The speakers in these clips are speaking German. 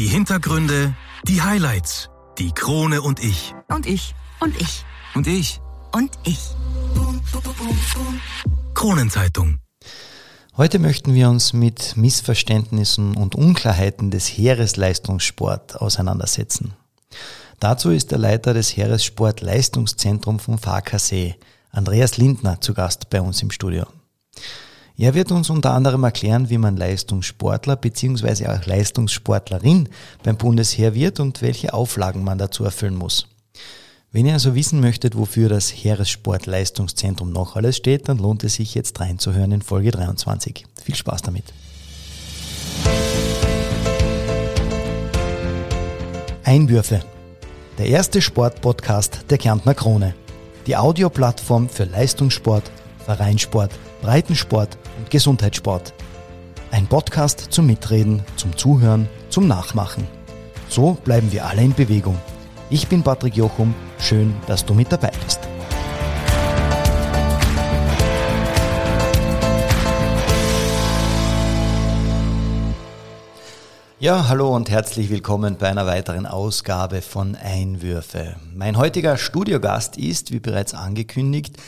Die Hintergründe, die Highlights, die Krone und ich. Und ich. Und ich. Und ich. Und ich. Kronenzeitung. Heute möchten wir uns mit Missverständnissen und Unklarheiten des Heeresleistungssport auseinandersetzen. Dazu ist der Leiter des Heeressport Leistungszentrum vom FAKC, Andreas Lindner, zu Gast bei uns im Studio. Er wird uns unter anderem erklären, wie man Leistungssportler bzw. auch Leistungssportlerin beim Bundesheer wird und welche Auflagen man dazu erfüllen muss. Wenn ihr also wissen möchtet, wofür das Heeressportleistungszentrum noch alles steht, dann lohnt es sich jetzt reinzuhören in Folge 23. Viel Spaß damit. Einwürfe. Der erste Sportpodcast der Kärntner Krone. Die Audioplattform für Leistungssport, Vereinssport, Breitensport und Gesundheitssport. Ein Podcast zum Mitreden, zum Zuhören, zum Nachmachen. So bleiben wir alle in Bewegung. Ich bin Patrick Jochum, schön, dass du mit dabei bist. Ja, hallo und herzlich willkommen bei einer weiteren Ausgabe von Einwürfe. Mein heutiger Studiogast ist, wie bereits angekündigt,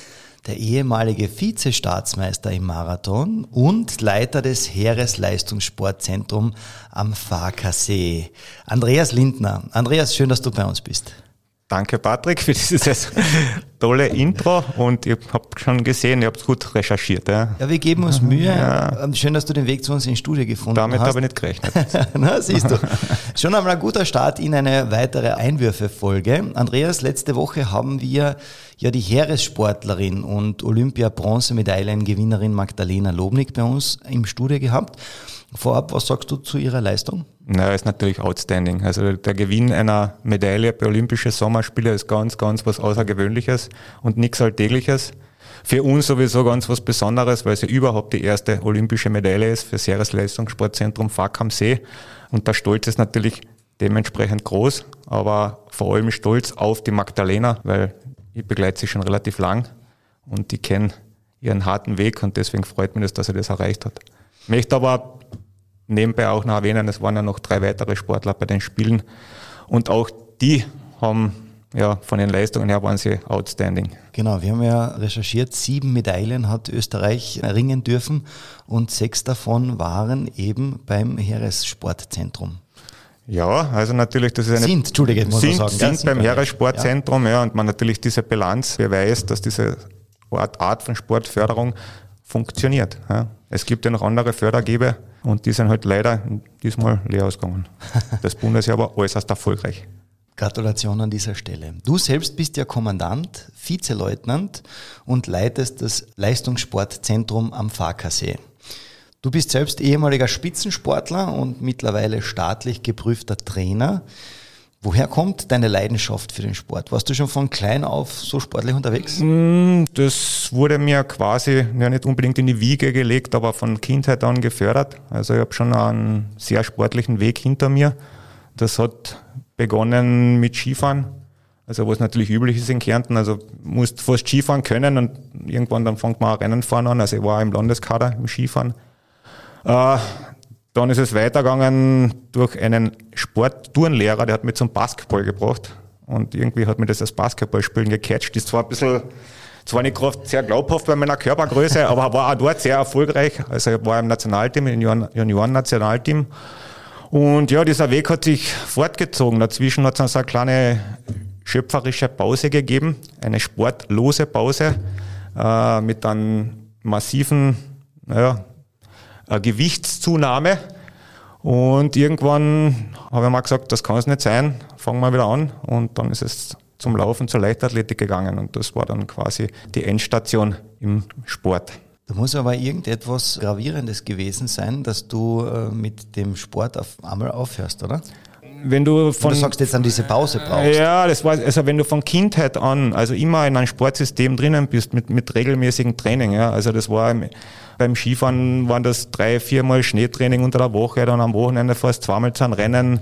der ehemalige Vizestaatsmeister im Marathon und Leiter des Heeresleistungssportzentrum am Farkasee, Andreas Lindner. Andreas, schön, dass du bei uns bist. Danke, Patrick, für dieses tolle Intro und ich habe schon gesehen, ihr habt gut recherchiert. Ja, ja wir geben uns Mühe. Ja. Schön, dass du den Weg zu uns ins Studio gefunden Damit hast. Damit habe ich nicht gerechnet. Na, siehst du. Schon einmal ein guter Start in eine weitere Einwürfe-Folge. Andreas, letzte Woche haben wir ja die Heeressportlerin und Olympia-Bronzemedaillengewinnerin Magdalena Lobnig bei uns im Studio gehabt. Vorab, was sagst du zu ihrer Leistung? Na, ist natürlich outstanding. Also der Gewinn einer Medaille bei Olympischen Sommerspielen ist ganz, ganz was Außergewöhnliches und nichts Alltägliches. Für uns sowieso ganz was Besonderes, weil ja überhaupt die erste olympische Medaille ist für das Heeresleistungssportzentrum FAK am See. Und der Stolz ist natürlich dementsprechend groß, aber vor allem stolz auf die Magdalena, weil ich begleite sie schon relativ lang und die kennen ihren harten Weg und deswegen freut mich das, dass er das erreicht hat. Ich möchte aber nebenbei auch noch erwähnen, es waren ja noch drei weitere Sportler bei den Spielen und auch die haben ja, von den Leistungen her waren sie outstanding. Genau, wir haben ja recherchiert, sieben Medaillen hat Österreich erringen dürfen und sechs davon waren eben beim Heeressportzentrum. Ja, also natürlich, das ist eine. Sind, Entschuldige, muss sind, man sagen. Sind, sind beim Heeressportzentrum, ja. ja, und man natürlich diese Bilanz beweist, dass diese Art, Art von Sportförderung funktioniert. Ja. Es gibt ja noch andere Fördergeber und die sind halt leider diesmal leer ausgegangen. Das Bundesjahr war äußerst erfolgreich. Gratulation an dieser Stelle. Du selbst bist ja Kommandant, Vizeleutnant und leitest das Leistungssportzentrum am Farkasee. Du bist selbst ehemaliger Spitzensportler und mittlerweile staatlich geprüfter Trainer. Woher kommt deine Leidenschaft für den Sport? Warst du schon von klein auf so sportlich unterwegs? Mm, das wurde mir quasi ja nicht unbedingt in die Wiege gelegt, aber von Kindheit an gefördert. Also ich habe schon einen sehr sportlichen Weg hinter mir. Das hat begonnen mit Skifahren. Also was natürlich üblich ist in Kärnten, also musst fast Skifahren können und irgendwann dann fängt man auch Rennen fahren an. Also ich war im Landeskader im Skifahren. Äh, dann ist es weitergegangen durch einen Sportturnlehrer, der hat mich zum Basketball gebracht. Und irgendwie hat mir das als Basketballspielen gecatcht. Ist zwar ein bisschen, zwar nicht gerade sehr glaubhaft bei meiner Körpergröße, aber war auch dort sehr erfolgreich. Also ich war im Nationalteam, im Junioren-Nationalteam. Und ja, dieser Weg hat sich fortgezogen. Dazwischen hat es dann so eine kleine schöpferische Pause gegeben, eine sportlose Pause äh, mit einem massiven, naja, Gewichtszunahme. Und irgendwann habe ich mal gesagt, das kann es nicht sein, fangen wir wieder an. Und dann ist es zum Laufen, zur Leichtathletik gegangen. Und das war dann quasi die Endstation im Sport. Da muss aber irgendetwas Gravierendes gewesen sein, dass du äh, mit dem Sport auf einmal aufhörst, oder? Wenn du von. Du sagst jetzt an diese Pause brauchst. Ja, das war, also wenn du von Kindheit an, also immer in einem Sportsystem drinnen bist, mit, mit regelmäßigem Training, ja, also das war beim Skifahren waren das drei, viermal Schneetraining unter der Woche, dann am Wochenende fast zweimal zu einem Rennen.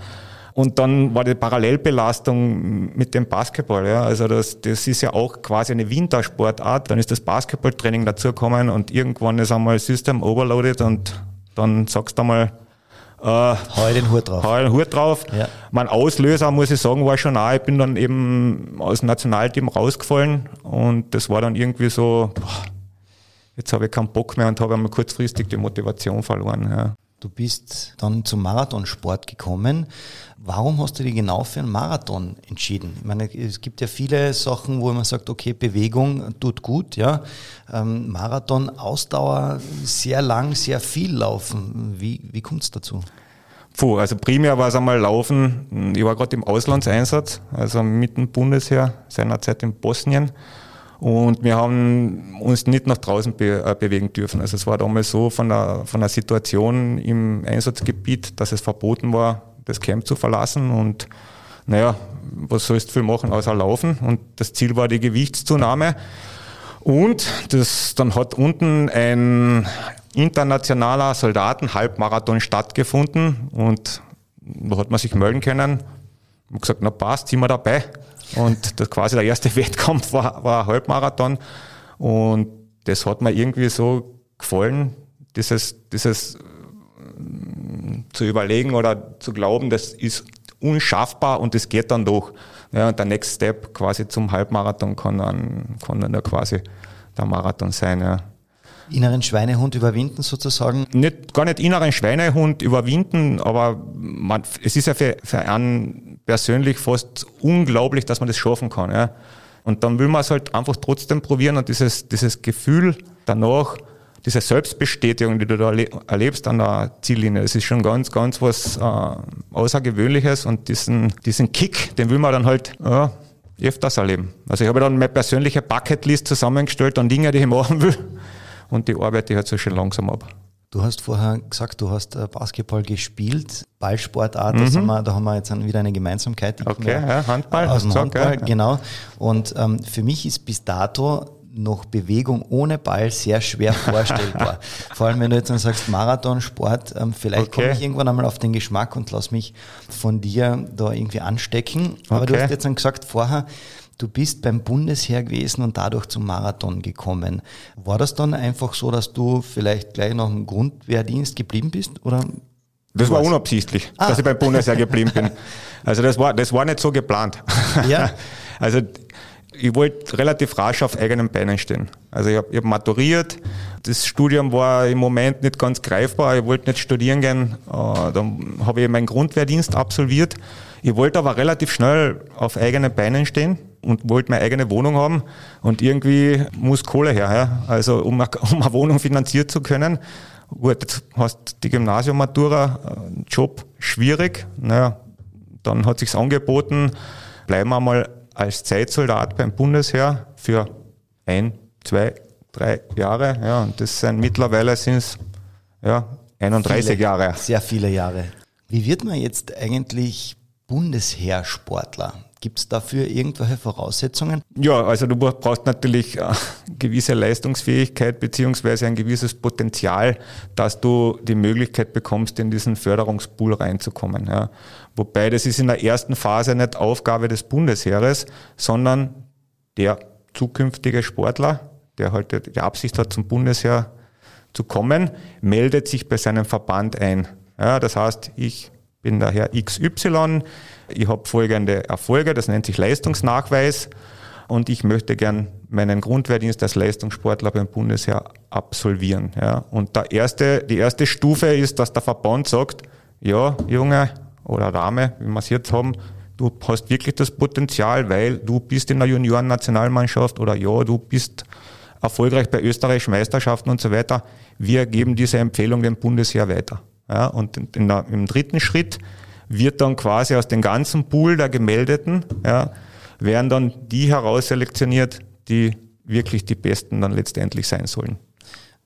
Und dann war die Parallelbelastung mit dem Basketball. Ja. Also das, das ist ja auch quasi eine Wintersportart. Dann ist das Basketballtraining dazugekommen und irgendwann ist einmal System overloaded und dann sagst du einmal, Äh, hau den Hut drauf. Hau den Hut drauf. Ja. Mein Auslöser, muss ich sagen, war schon auch, ich bin dann eben aus dem Nationalteam rausgefallen und das war dann irgendwie so, boah, jetzt habe ich keinen Bock mehr und habe einmal kurzfristig die Motivation verloren. Ja. Du bist dann zum Marathonsport gekommen. Warum hast du dich genau für einen Marathon entschieden? Ich meine, es gibt ja viele Sachen, wo man sagt, okay, Bewegung tut gut, ja. Ähm, Marathon, Ausdauer, sehr lang, sehr viel laufen. Wie, wie kommt es dazu? Puh, also primär war es einmal Laufen. Ich war gerade im Auslandseinsatz, also mit dem Bundesheer, seinerzeit in Bosnien. Und wir haben uns nicht nach draußen be äh, bewegen dürfen. Also es war damals so von der, von der Situation im Einsatzgebiet, dass es verboten war, das Camp zu verlassen. Und naja, was sollst du viel machen außer laufen? Und das Ziel war die Gewichtszunahme. Und das, dann hat unten ein internationaler Soldaten-Halbmarathon stattgefunden und da hat man sich melden können. Habe gesagt, na passt, sind wir dabei. Und das quasi der erste Wettkampf war, war Halbmarathon. Und das hat mir irgendwie so gefallen, dieses, dieses zu überlegen oder zu glauben, das ist unschaffbar und das geht dann doch. Ja, und der Next Step quasi zum Halbmarathon kann dann, kann dann ja quasi der Marathon sein. Ja inneren Schweinehund überwinden sozusagen? Nicht, gar nicht inneren Schweinehund überwinden, aber man, es ist ja für, für einen persönlich fast unglaublich, dass man das schaffen kann. Ja. Und dann will man es halt einfach trotzdem probieren und dieses, dieses Gefühl danach, diese Selbstbestätigung, die du da erlebst an der Ziellinie, das ist schon ganz, ganz was äh, Außergewöhnliches und diesen, diesen Kick, den will man dann halt ja, öfters erleben. Also ich habe dann meine persönliche Bucketlist zusammengestellt an Dinge, die ich machen will und die arbeite ich halt so schön langsam ab. Du hast vorher gesagt, du hast äh, Basketball gespielt, Ballsportart, mhm. haben wir, da haben wir jetzt wieder eine Gemeinsamkeit. okay, ja, Handball. Aus dem Handball, ja. genau. Und ähm, für mich ist bis dato noch Bewegung ohne Ball sehr schwer vorstellbar. Vor allem, wenn du jetzt dann sagst Marathonsport, ähm, vielleicht okay. komme ich irgendwann einmal auf den Geschmack und lass mich von dir da irgendwie anstecken. Aber okay. du hast jetzt dann gesagt vorher, Du bist beim Bundesheer gewesen und dadurch zum Marathon gekommen. War das dann einfach so, dass du vielleicht gleich noch im Grundwehrdienst geblieben bist? Oder das war unabsichtlich, ah. dass ich beim Bundesheer geblieben bin. Also das war, das war nicht so geplant. Ja. Also ich wollte relativ rasch auf eigenen Beinen stehen. Also ich habe hab maturiert, das Studium war im Moment nicht ganz greifbar, ich wollte nicht studieren gehen, äh, dann habe ich meinen Grundwehrdienst absolviert. Ich wollte aber relativ schnell auf eigenen Beinen stehen und wollte meine eigene Wohnung haben und irgendwie muss Kohle her. Ja? Also um eine, um eine Wohnung finanziert zu können. Gut, jetzt hast die Gymnasium-Matura, äh, Job schwierig. Naja, dann hat sich's angeboten, bleiben wir mal als Zeitsoldat beim Bundesheer für ein, zwei, drei Jahre. Ja, und das sind mittlerweile sind's ja 31 viele, Jahre. Sehr viele Jahre. Wie wird man jetzt eigentlich Bundesheersportler? Gibt es dafür irgendwelche Voraussetzungen? Ja, also du brauchst natürlich eine gewisse Leistungsfähigkeit beziehungsweise ein gewisses Potenzial, dass du die Möglichkeit bekommst, in diesen Förderungspool reinzukommen. Ja. Wobei das ist in der ersten Phase nicht Aufgabe des Bundesheeres, sondern der zukünftige Sportler, der halt die Absicht hat, zum Bundesheer zu kommen, meldet sich bei seinem Verband ein. Ja, das heißt, ich bin der Herr XY, ich habe folgende Erfolge, das nennt sich Leistungsnachweis und ich möchte gern meinen Grundwehrdienst als Leistungssportler beim Bundesheer absolvieren. Ja. Und der erste, die erste Stufe ist, dass der Verband sagt, ja, Junge oder Dame, wie wir es jetzt haben, du hast wirklich das Potenzial, weil du bist in der Junioren-Nationalmannschaft oder ja, du bist erfolgreich bei österreichischen Meisterschaften und so weiter. Wir geben diese Empfehlung dem Bundesheer weiter. Ja, und in der, im dritten Schritt wird dann quasi aus dem ganzen Pool der Gemeldeten, ja, werden dann die herausselektioniert, die wirklich die Besten dann letztendlich sein sollen.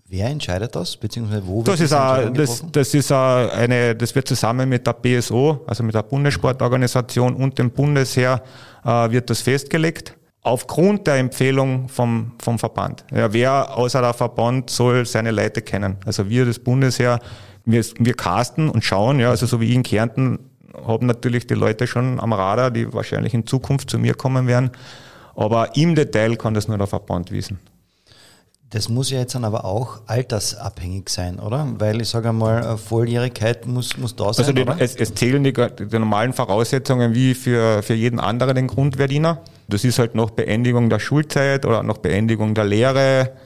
Wer entscheidet das, beziehungsweise wo das ist a, das, das ist a, eine, das wird zusammen mit der BSO, also mit der Bundessportorganisation und dem Bundesheer, äh, wird das festgelegt. Aufgrund der Empfehlung vom, vom Verband. Ja, wer außer der Verband soll seine Leute kennen? Also wir, das Bundesheer, wir, wir casten und schauen, ja, also so wie in Kärnten haben natürlich die Leute schon am Radar, die wahrscheinlich in Zukunft zu mir kommen werden. Aber im Detail kann das nur der Verband wissen. Das muss ja jetzt dann aber auch altersabhängig sein, oder? Weil ich sage einmal, Volljährigkeit muss, muss da sein. Also die, es, es, zählen die, die, normalen Voraussetzungen wie für, für jeden anderen den Grundverdiener. Das ist halt noch Beendigung der Schulzeit oder noch Beendigung der Lehre.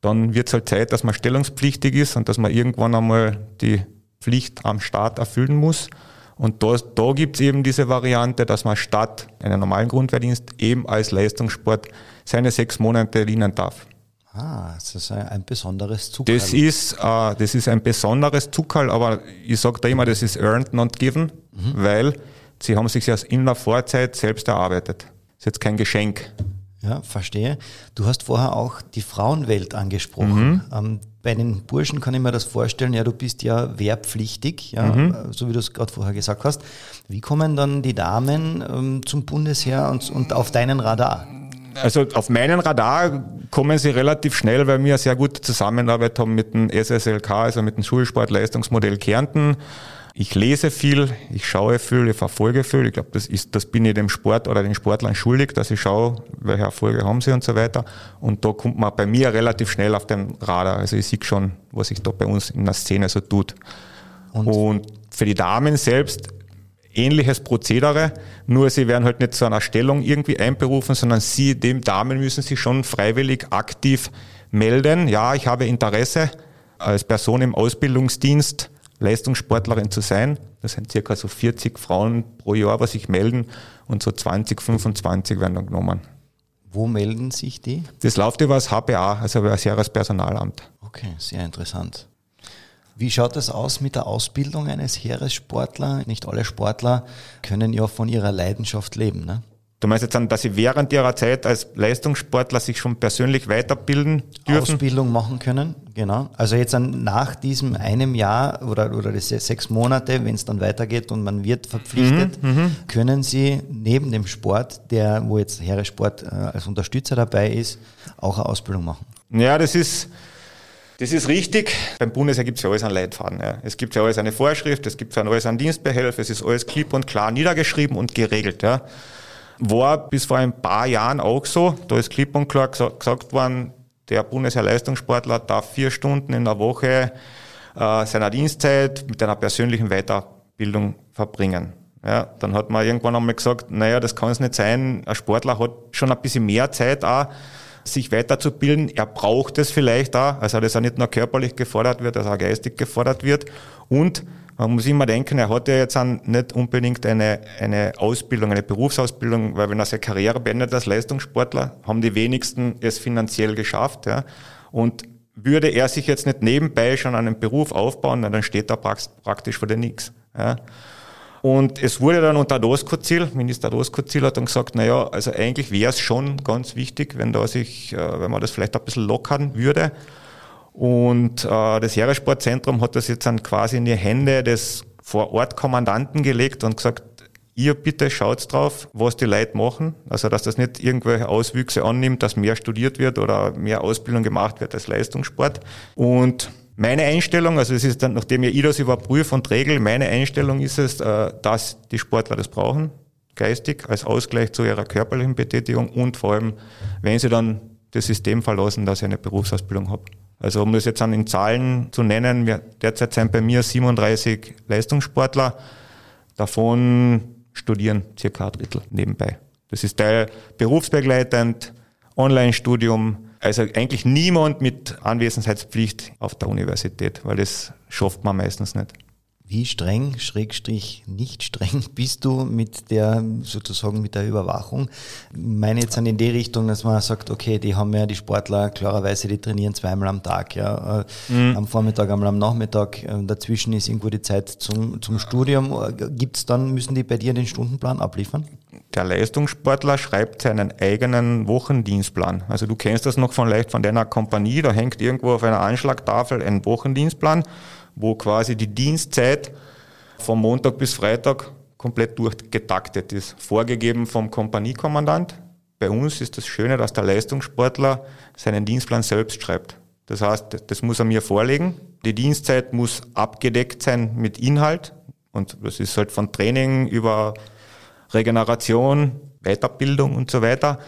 Dann wird es halt Zeit, dass man stellungspflichtig ist und dass man irgendwann einmal die Pflicht am Staat erfüllen muss. Und da, da gibt es eben diese Variante, dass man statt einen normalen Grundwehrdienst eben als Leistungssport seine sechs Monate dienen darf. Ah, das ist ein besonderes Zuckerl. Das ist, äh, das ist ein besonderes Zuckerl, aber ich sage da immer, das ist earned, not given, mhm. weil sie haben sich das in der Vorzeit selbst erarbeitet. Das ist jetzt kein Geschenk. Ja, verstehe. Du hast vorher auch die Frauenwelt angesprochen. Mhm. Ähm, bei den Burschen kann ich mir das vorstellen, ja, du bist ja wehrpflichtig, ja, mhm. so wie du es gerade vorher gesagt hast. Wie kommen dann die Damen ähm, zum Bundesheer und, und auf deinen Radar? Also auf meinen Radar kommen sie relativ schnell, weil wir sehr gute Zusammenarbeit haben mit dem SSLK, also mit dem Schulsportleistungsmodell Kärnten. Ich lese viel, ich schaue viel, ich verfolge viel. Ich glaube, das ist, das bin ich dem Sport oder den Sportlern schuldig, dass ich schaue, welche Erfolge haben sie und so weiter. Und da kommt man bei mir relativ schnell auf den Radar. Also ich sehe schon, was sich da bei uns in der Szene so tut. Und, und für die Damen selbst ähnliches Prozedere, nur sie werden halt nicht zu einer Stellung irgendwie einberufen, sondern sie, dem Damen müssen sich schon freiwillig aktiv melden. Ja, ich habe Interesse als Person im Ausbildungsdienst Leistungssportlerin zu sein. Das sind circa so 40 Frauen pro Jahr, was sich melden und so 20, 25 werden dann genommen. Wo melden sich die? Das läuft über das HPA, also über das Jahrespersonalamt. Okay, sehr interessant. Wie schaut es aus mit der Ausbildung eines Heeressportler? Nicht alle Sportler können ja von ihrer Leidenschaft leben. Ne? Du meinst jetzt dann, dass sie während ihrer Zeit als Leistungssportler sich schon persönlich weiterbilden dürfen? Ausbildung machen können, genau. Also jetzt dann nach diesem einem Jahr oder, oder diese sechs Monate, wenn es dann weitergeht und man wird verpflichtet, mhm, mhm, können sie neben dem Sport, der, wo jetzt Heeressport äh, als Unterstützer dabei ist, auch eine Ausbildung machen. Ja, das ist, das ist richtig. Beim Bundesheer gibt es ja alles an Leitfaden. Ja. Es gibt ja alles eine Vorschrift, es gibt ja alles an Dienstbehelf, es ist alles klipp und klar niedergeschrieben und geregelt. Ja. War bis vor ein paar Jahren auch so. Da ist klipp und klar gesagt worden, der Bundesheer-Leistungssportler darf vier Stunden in der Woche äh, seiner Dienstzeit mit einer persönlichen Weiterbildung verbringen. Ja, dann hat man irgendwann einmal gesagt, naja, das kann es nicht sein. Ein Sportler hat schon ein bisschen mehr Zeit auch sich weiterzubilden. Er braucht es vielleicht auch, also dass er nicht nur körperlich gefordert wird, dass er geistig gefordert wird. Und man muss immer denken, er hat ja jetzt nicht unbedingt eine, eine Ausbildung, eine Berufsausbildung, weil wenn er seine Karriere beendet als Leistungssportler, haben die wenigsten es finanziell geschafft. Ja. Und würde er sich jetzt nicht nebenbei schon einen Beruf aufbauen, dann steht er praktisch vor dir nichts. Ja. Und es wurde dann unter Doskozil, Minister Doskozil hat dann gesagt, naja, also eigentlich wäre es schon ganz wichtig, wenn da sich, äh, wenn man das vielleicht ein bisschen lockern würde. Und äh, das Heeressportzentrum hat das jetzt dann quasi in die Hände des Vorortkommandanten gelegt und gesagt, ihr bitte schaut drauf, was die Leute machen. Also, dass das nicht irgendwelche Auswüchse annimmt, dass mehr studiert wird oder mehr Ausbildung gemacht wird als Leistungssport. Und meine Einstellung, also es ist dann, nachdem ich das überprüfe und regel, meine Einstellung ist es, äh, dass die Sportler das brauchen, geistig, als Ausgleich zu ihrer körperlichen Betätigung und vor allem, wenn sie dann das System verlassen, dass ich eine Berufsausbildung habe. Also um das jetzt dann in Zahlen zu nennen, derzeit sind bei mir 37 Leistungssportler, davon studieren circa ein Drittel nebenbei. Das ist Teil berufsbegleitend, Online-Studium, also eigentlich niemand mit Anwesenheitspflicht auf der Universität, weil das schafft man meistens nicht. Wie streng, Schrägstrich nicht streng bist du mit der, sozusagen mit der Überwachung? Ich meine jetzt an in die Richtung, dass man sagt, okay, die haben ja die Sportler klarerweise, die trainieren zweimal am Tag, ja. Mhm. Am Vormittag, einmal am Nachmittag, äh, dazwischen ist irgendwo die Zeit zum, zum Studium. Gibt's dann, müssen die bei dir den Stundenplan abliefern? Der Leistungssportler schreibt seinen eigenen Wochendienstplan. Also du kennst das noch vielleicht von deiner Kompanie, da hängt irgendwo auf einer Anschlagtafel ein Wochendienstplan wo quasi die Dienstzeit vom Montag bis Freitag komplett durchgetaktet ist, vorgegeben vom Kompaniekommandant. Bei uns ist das Schöne, dass der Leistungssportler seinen Dienstplan selbst schreibt. Das heißt, das muss er mir vorlegen. Die Dienstzeit muss abgedeckt sein mit Inhalt. Und das ist halt von Training über Regeneration, Weiterbildung und so weiter.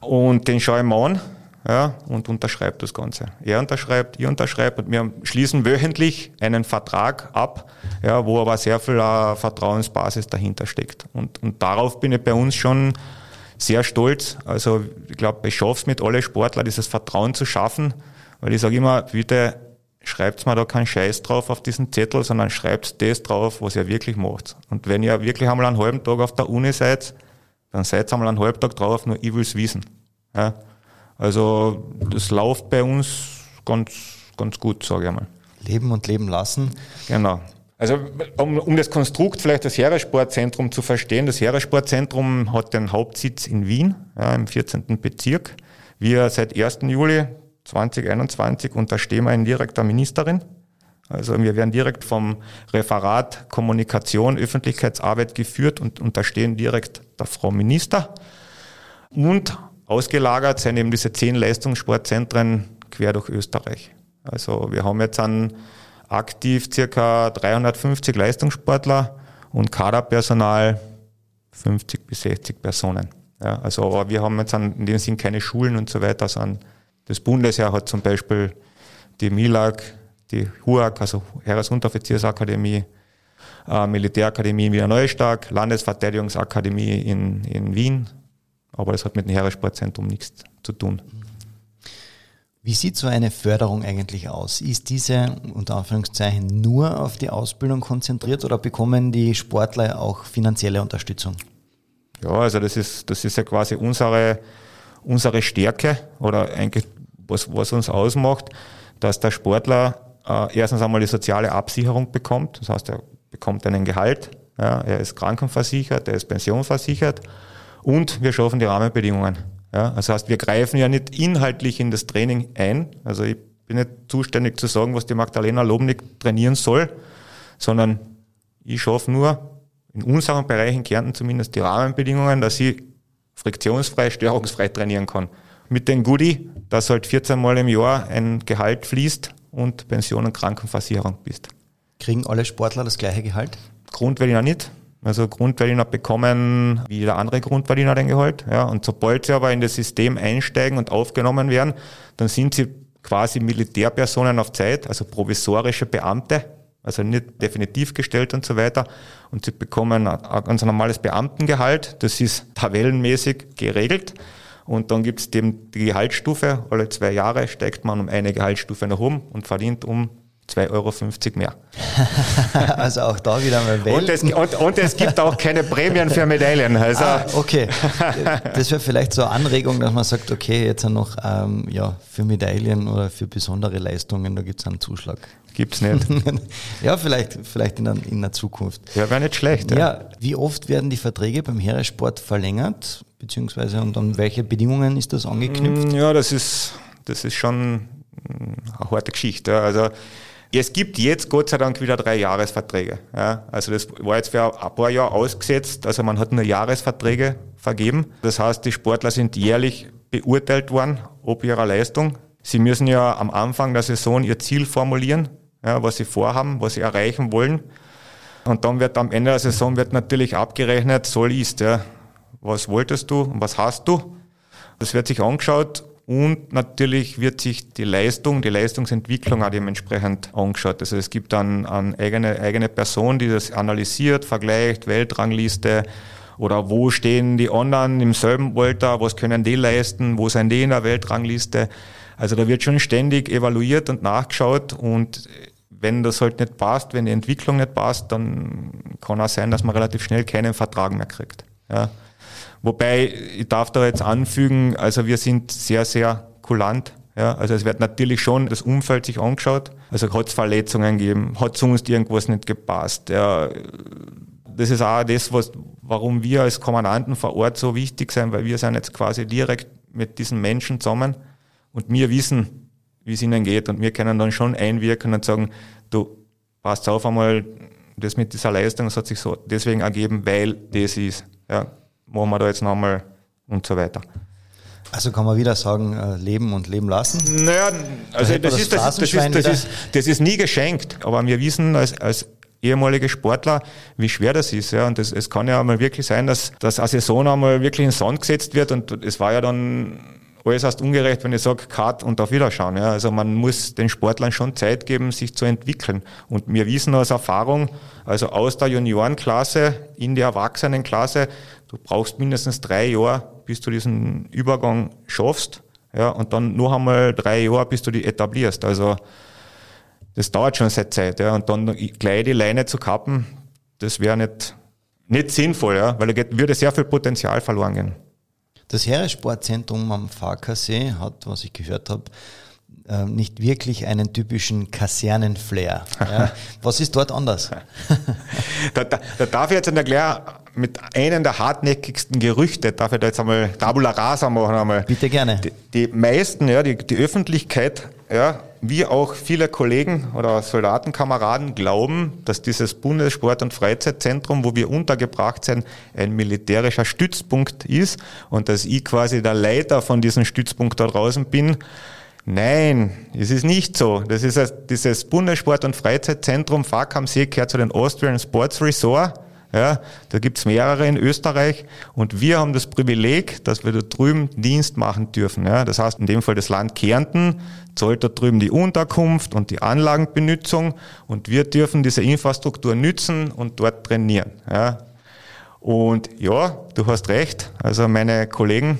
Und den schaue ich mir an ja, und unterschreibt das Ganze. Er unterschreibt, ihr unterschreibt und wir schließen wöchentlich einen Vertrag ab, ja, wo aber sehr viel uh, Vertrauensbasis dahinter steckt. Und, und darauf bin ich bei uns schon sehr stolz. Also ich glaube, ich schaffe es mit alle Sportler, dieses Vertrauen zu schaffen, weil ich sage immer, bitte schreibt mir da keinen Scheiß drauf auf diesen Zettel, sondern schreibt das drauf, was ihr wirklich macht. Und wenn ihr wirklich einmal einen halben Tag auf der Uni seid, dann seid einmal einen halben Tag drauf, nur ich will's wissen. Ja? Also das läuft bei uns ganz, ganz gut, sage ich einmal. Leben und leben lassen. Genau. Also um, um das Konstrukt vielleicht das Heeressportzentrum zu verstehen, das Heeressportzentrum hat den Hauptsitz in Wien, ja, im 14. Bezirk. Wir seit 1. Juli 2021 unterstehen wir in direkter Ministerin. Also wir werden direkt vom Referat Kommunikation, Öffentlichkeitsarbeit geführt und unterstehen direkt der Frau Minister. Und ausgelagert sind eben diese zehn Leistungssportzentren quer durch Österreich. Also wir haben jetzt an aktiv circa 350 Leistungssportler und Kaderpersonal 50 bis 60 Personen. Ja, also wir haben jetzt an, in dem Sinn keine Schulen und so weiter, sondern das Bundesheer hat zum Beispiel die MILAG, die HUAG, also Heeresunteroffiziersakademie, äh, Militärakademie in Wiener Neustadt, Landesverteidigungsakademie in, in Wien, aber das hat mit dem Heeressportzentrum nichts zu tun. Wie sieht so eine Förderung eigentlich aus? Ist diese unter Anführungszeichen nur auf die Ausbildung konzentriert oder bekommen die Sportler auch finanzielle Unterstützung? Ja, also das ist, das ist ja quasi unsere, unsere Stärke oder eigentlich was, was uns ausmacht, dass der Sportler äh, erstens einmal die soziale Absicherung bekommt. Das heißt, er bekommt einen Gehalt, ja, er ist krankenversichert, er ist pensionversichert und wir schaffen die Rahmenbedingungen. Ja, das heißt, wir greifen ja nicht inhaltlich in das Training ein. Also ich bin nicht zuständig zu sagen, was die Magdalena Lobnik trainieren soll, sondern ich schaffe nur in unseren Bereich in Kärnten zumindest die Rahmenbedingungen, dass sie friktionsfrei, störungsfrei trainieren kann. Mit dem Goodie, dass halt 14 Mal im Jahr ein Gehalt fließt und Pension und Krankenversicherung bist. Kriegen alle Sportler das gleiche Gehalt? Grundverdiener nicht. Also Grundverdiener bekommen wie der andere Grundverdiener den Gehalt. Ja. Und sobald sie aber in das System einsteigen und aufgenommen werden, dann sind sie quasi Militärpersonen auf Zeit, also provisorische Beamte, also nicht definitiv gestellt und so weiter. Und sie bekommen ein ganz normales Beamtengehalt, das ist tabellenmäßig geregelt. Und dann gibt es die Gehaltsstufe, alle zwei Jahre steigt man um eine Gehaltsstufe nach oben und verdient um 2,50 Euro mehr. also auch da wieder mal Welten. Und es, und, und es gibt auch keine Prämien für Medaillen. Also ah, okay. Das wäre vielleicht so eine Anregung, dass man sagt, okay, jetzt noch ähm, ja, für Medaillen oder für besondere Leistungen, da gibt es einen Zuschlag. Gibt es nicht. ja, vielleicht, vielleicht in, der, in der Zukunft. Ja, wäre nicht schlecht. Ja. ja, wie oft werden die Verträge beim Heeresport verlängert? Beziehungsweise und an welche Bedingungen ist das angeknüpft? Ja, das ist, das ist schon eine harte Geschichte. Also es gibt jetzt Gott sei Dank wieder drei Jahresverträge. Ja, also das war jetzt für ein paar Jahre ausgesetzt. Also man hat nur Jahresverträge vergeben. Das heißt, die Sportler sind jährlich beurteilt worden, ob ihrer Leistung. Sie müssen ja am Anfang der Saison ihr Ziel formulieren, ja, was sie vorhaben, was sie erreichen wollen. Und dann wird am Ende der Saison wird natürlich abgerechnet, soll ist, ja. Was wolltest du und was hast du? Das wird sich angeschaut und natürlich wird sich die Leistung, die Leistungsentwicklung auch dementsprechend angeschaut. Also es gibt dann eine eigene, eigene Person, die das analysiert, vergleicht, Weltrangliste oder wo stehen die anderen im selben Alter, was können die leisten, wo sind die in der Weltrangliste. Also da wird schon ständig evaluiert und nachgeschaut und wenn das halt nicht passt, wenn die Entwicklung nicht passt, dann kann auch sein, dass man relativ schnell keinen Vertrag mehr kriegt. Ja. Wobei, ich darf da jetzt anfügen, also wir sind sehr, sehr kulant. Ja, also es wird natürlich schon das Umfeld sich angeschaut. Also hat es Verletzungen gegeben, hat sonst irgendwas nicht gepasst. Ja, das ist auch das, was, warum wir als Kommandanten vor Ort so wichtig sind, weil wir sind jetzt quasi direkt mit diesen Menschen zusammen und wir wissen, wie es ihnen geht und wir können dann schon einwirken und sagen, du passt auf einmal, das mit dieser Leistung, das hat sich so deswegen ergeben, weil das ist. Ja, machen wir da jetzt nochmal und so weiter. Also kann man wieder sagen, äh, leben und leben lassen? Naja, also da das, ist, das, das, ist, das, ist, das ist nie geschenkt, aber wir wissen als, als ehemalige Sportler, wie schwer das ist. Ja. Und das, es kann ja mal wirklich sein, dass, dass eine Saison einmal wirklich in den Sand gesetzt wird und es war ja dann alles heißt ungerecht, wenn ich sage, Cut und auf Wiederschauen. Ja. Also man muss den Sportlern schon Zeit geben, sich zu entwickeln. Und wir wissen aus Erfahrung, also aus der Juniorenklasse in die Erwachsenenklasse, du brauchst mindestens drei Jahre, bis du diesen Übergang schaffst. Ja, und dann nur einmal drei Jahre, bis du die etablierst. Also das dauert schon seit Zeit. Ja. Und dann gleich die Leine zu kappen, das wäre nicht, nicht sinnvoll, ja, weil da würde sehr viel Potenzial verloren gehen. Das Heeressportzentrum am Farkasee hat, was ich gehört habe, äh, nicht wirklich einen typischen Kasernenflair. Ja. Was ist dort anders? da, da, da, darf ich jetzt gleich mit einem der hartnäckigsten Gerüchte, darf ich da jetzt einmal Tabula Rasa machen einmal. Bitte gerne. Die, die meisten, ja, die, die Öffentlichkeit, ja, wie auch viele Kollegen oder Soldatenkameraden glauben, dass dieses Bundessport- und Freizeitzentrum, wo wir untergebracht sind, ein militärischer Stützpunkt ist und dass ich quasi der Leiter von diesem Stützpunkt da draußen bin. Nein, es ist nicht so. Das ist dieses Bundessport- und Freizeitzentrum Fark am See gehört zu den Austrian Sports Resort ja, da gibt's mehrere in Österreich und wir haben das Privileg, dass wir da drüben Dienst machen dürfen. Ja. Das heißt, in dem Fall das Land Kärnten zahlt da drüben die Unterkunft und die Anlagenbenutzung und wir dürfen diese Infrastruktur nützen und dort trainieren. Ja. Und ja, du hast recht. Also meine Kollegen,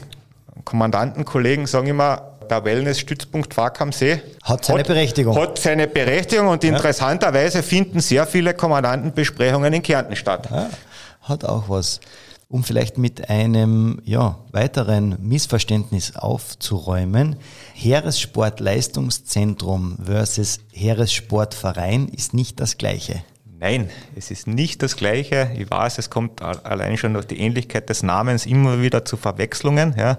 Kommandantenkollegen sagen immer, der Wellness-Stützpunkt Fark am See. Hat seine hat, Berechtigung. Hat seine Berechtigung und ja. interessanterweise finden sehr viele Kommandantenbesprechungen in Kärnten statt. Ja, hat auch was. Um vielleicht mit einem ja, weiteren Missverständnis aufzuräumen. Heeressportleistungszentrum versus Heeressportverein ist nicht das gleiche. Nein, es ist nicht das Gleiche. Ich weiß, es kommt allein schon durch die Ähnlichkeit des Namens immer wieder zu Verwechslungen. Ja.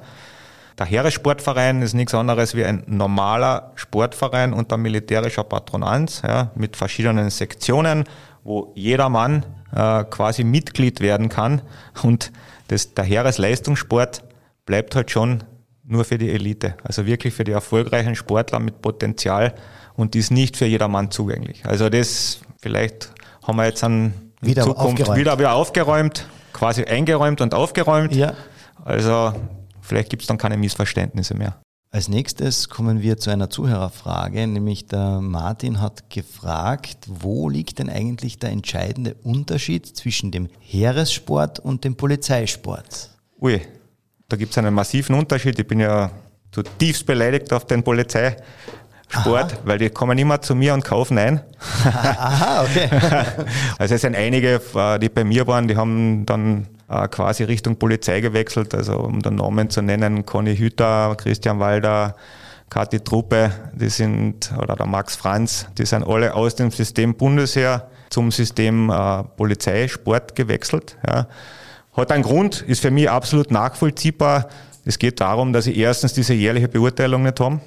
Der Heeressportverein ist nichts anderes wie ein normaler Sportverein unter militärischer Patronanz ja, mit verschiedenen Sektionen, wo jeder Mann äh, quasi Mitglied werden kann. Und das, der Heeresleistungssport bleibt halt schon nur für die Elite, also wirklich für die erfolgreichen Sportler mit Potenzial und ist nicht für jedermann zugänglich. Also das vielleicht haben wir jetzt an wieder Zukunft aufgeräumt. wieder wieder aufgeräumt, quasi eingeräumt und aufgeräumt. Ja. Also Vielleicht gibt es dann keine Missverständnisse mehr. Als nächstes kommen wir zu einer Zuhörerfrage, nämlich der Martin hat gefragt, wo liegt denn eigentlich der entscheidende Unterschied zwischen dem Heeressport und dem Polizeisport? Ui, da gibt es einen massiven Unterschied. Ich bin ja zutiefst beleidigt auf den Polizeisport, Aha. weil die kommen immer zu mir und kaufen ein. Aha, okay. also es sind einige, äh, die bei mir waren, die haben dann äh, quasi Richtung Polizei gewechselt. Also um den Namen zu nennen, Conny Hütter, Christian Walder, Kathi Truppe, die sind, oder der Max Franz, die sind alle aus dem System Bundesheer zum System äh, Polizei, Sport gewechselt. Ja. Hat einen Grund, ist für mich absolut nachvollziehbar. Es geht darum, dass sie erstens diese jährliche Beurteilung nicht haben.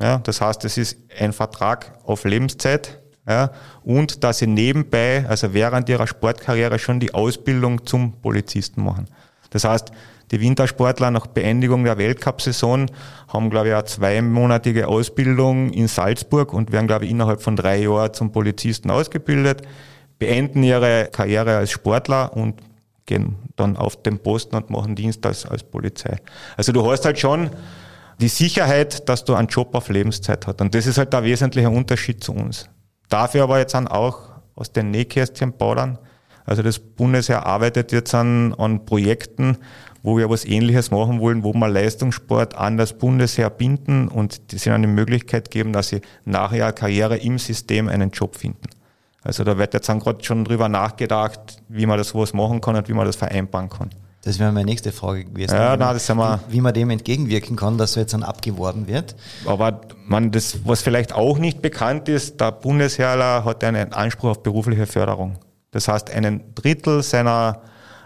Ja, das heißt, es ist ein Vertrag auf Lebenszeit ja, und dass sie nebenbei, also während ihrer Sportkarriere schon die Ausbildung zum Polizisten machen. Das heißt, die Wintersportler nach Beendigung der Weltcup-Saison haben, glaube ich, eine zweimonatige Ausbildung in Salzburg und werden, glaube ich, innerhalb von drei Jahren zum Polizisten ausgebildet, beenden ihre Karriere als Sportler und gehen dann auf den Posten und machen Dienst als, als Polizei. Also du hast halt schon die Sicherheit, dass du einen Job auf Lebenszeit hast. Und das ist halt der wesentliche Unterschied zu uns. Dafür aber jetzt auch aus den Nähkästchen plaudern. Also das Bundesheer arbeitet jetzt an, an Projekten, wo wir was Ähnliches machen wollen, wo wir Leistungssport an das Bundesheer binden und die sind eine Möglichkeit geben, dass sie nach ihrer Karriere im System einen Job finden. Also da wird jetzt gerade schon drüber nachgedacht, wie man das was machen kann und wie man das vereinbaren kann. Das wäre meine nächste Frage gewesen. Ja, nein, das haben wir, wie, man dem entgegenwirken kann, dass so jetzt dann abgeworben wird. Aber man, das, was vielleicht auch nicht bekannt ist, der Bundesheerler hat einen Anspruch auf berufliche Förderung. Das heißt, einen Drittel seiner,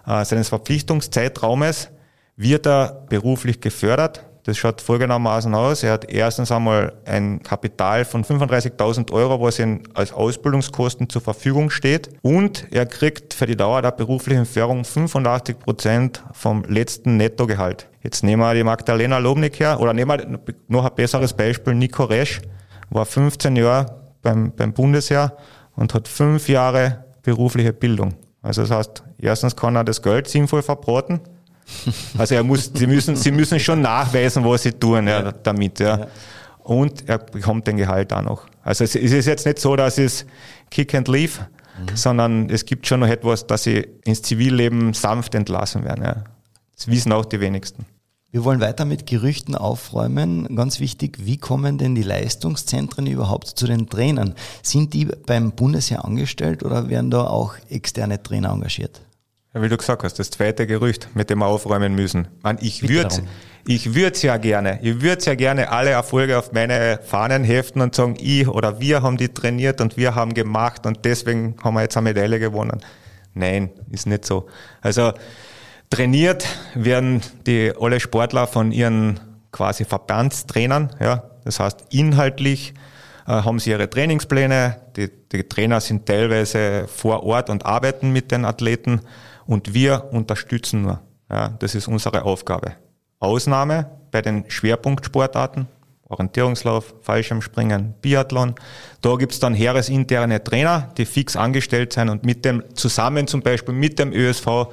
äh, seines Verpflichtungszeitraumes wird er beruflich gefördert. Das schaut folgendermaßen aus. Er hat erstens einmal ein Kapital von 35.000 Euro, was ihm als Ausbildungskosten zur Verfügung steht. Und er kriegt für die Dauer der beruflichen Förderung 85 Prozent vom letzten Nettogehalt. Jetzt nehmen wir die Magdalena Lobnik her, oder nehmen wir noch ein besseres Beispiel. Nico Resch war 15 Jahre beim, beim Bundesheer und hat fünf Jahre berufliche Bildung. Also das heißt, erstens kann er das Geld sinnvoll verbraten Also er muss, sie müssen, sie müssen schon nachweisen, was sie tun ja, damit. Ja. Und er bekommt den Gehalt auch noch. Also es ist jetzt nicht so, dass es Kick and Leave, mhm. sondern es gibt schon noch etwas, dass sie ins Zivilleben sanft entlassen werden. Ja. Das wissen auch die wenigsten. Wir wollen weiter mit Gerüchten aufräumen. Ganz wichtig, wie kommen denn die Leistungszentren überhaupt zu den Trainern? Sind die beim Bundesheer angestellt oder werden da auch externe Trainer engagiert? Ja, wie du gesagt hast, das zweite Gerücht, mit dem wir aufräumen müssen. Man, ich würde ich würde ja gerne, ich würde ja gerne alle Erfolge auf meine Fahnen heften und sagen, ich oder wir haben die trainiert und wir haben gemacht und deswegen haben wir jetzt eine Medaille gewonnen. Nein, ist nicht so. Also trainiert werden die alle Sportler von ihren quasi Verbandstrainern, ja. Das heißt, inhaltlich äh, haben sie ihre Trainingspläne, die, die Trainer sind teilweise vor Ort und arbeiten mit den Athleten und wir unterstützen nur. Ja, das ist unsere Aufgabe. Ausnahme bei den Schwerpunktsportarten, Orientierungslauf, Fallschirmspringen, Biathlon. Da gibt's dann heeresinterne Trainer, die fix angestellt sind und mit dem zusammen zum Beispiel mit dem ÖSV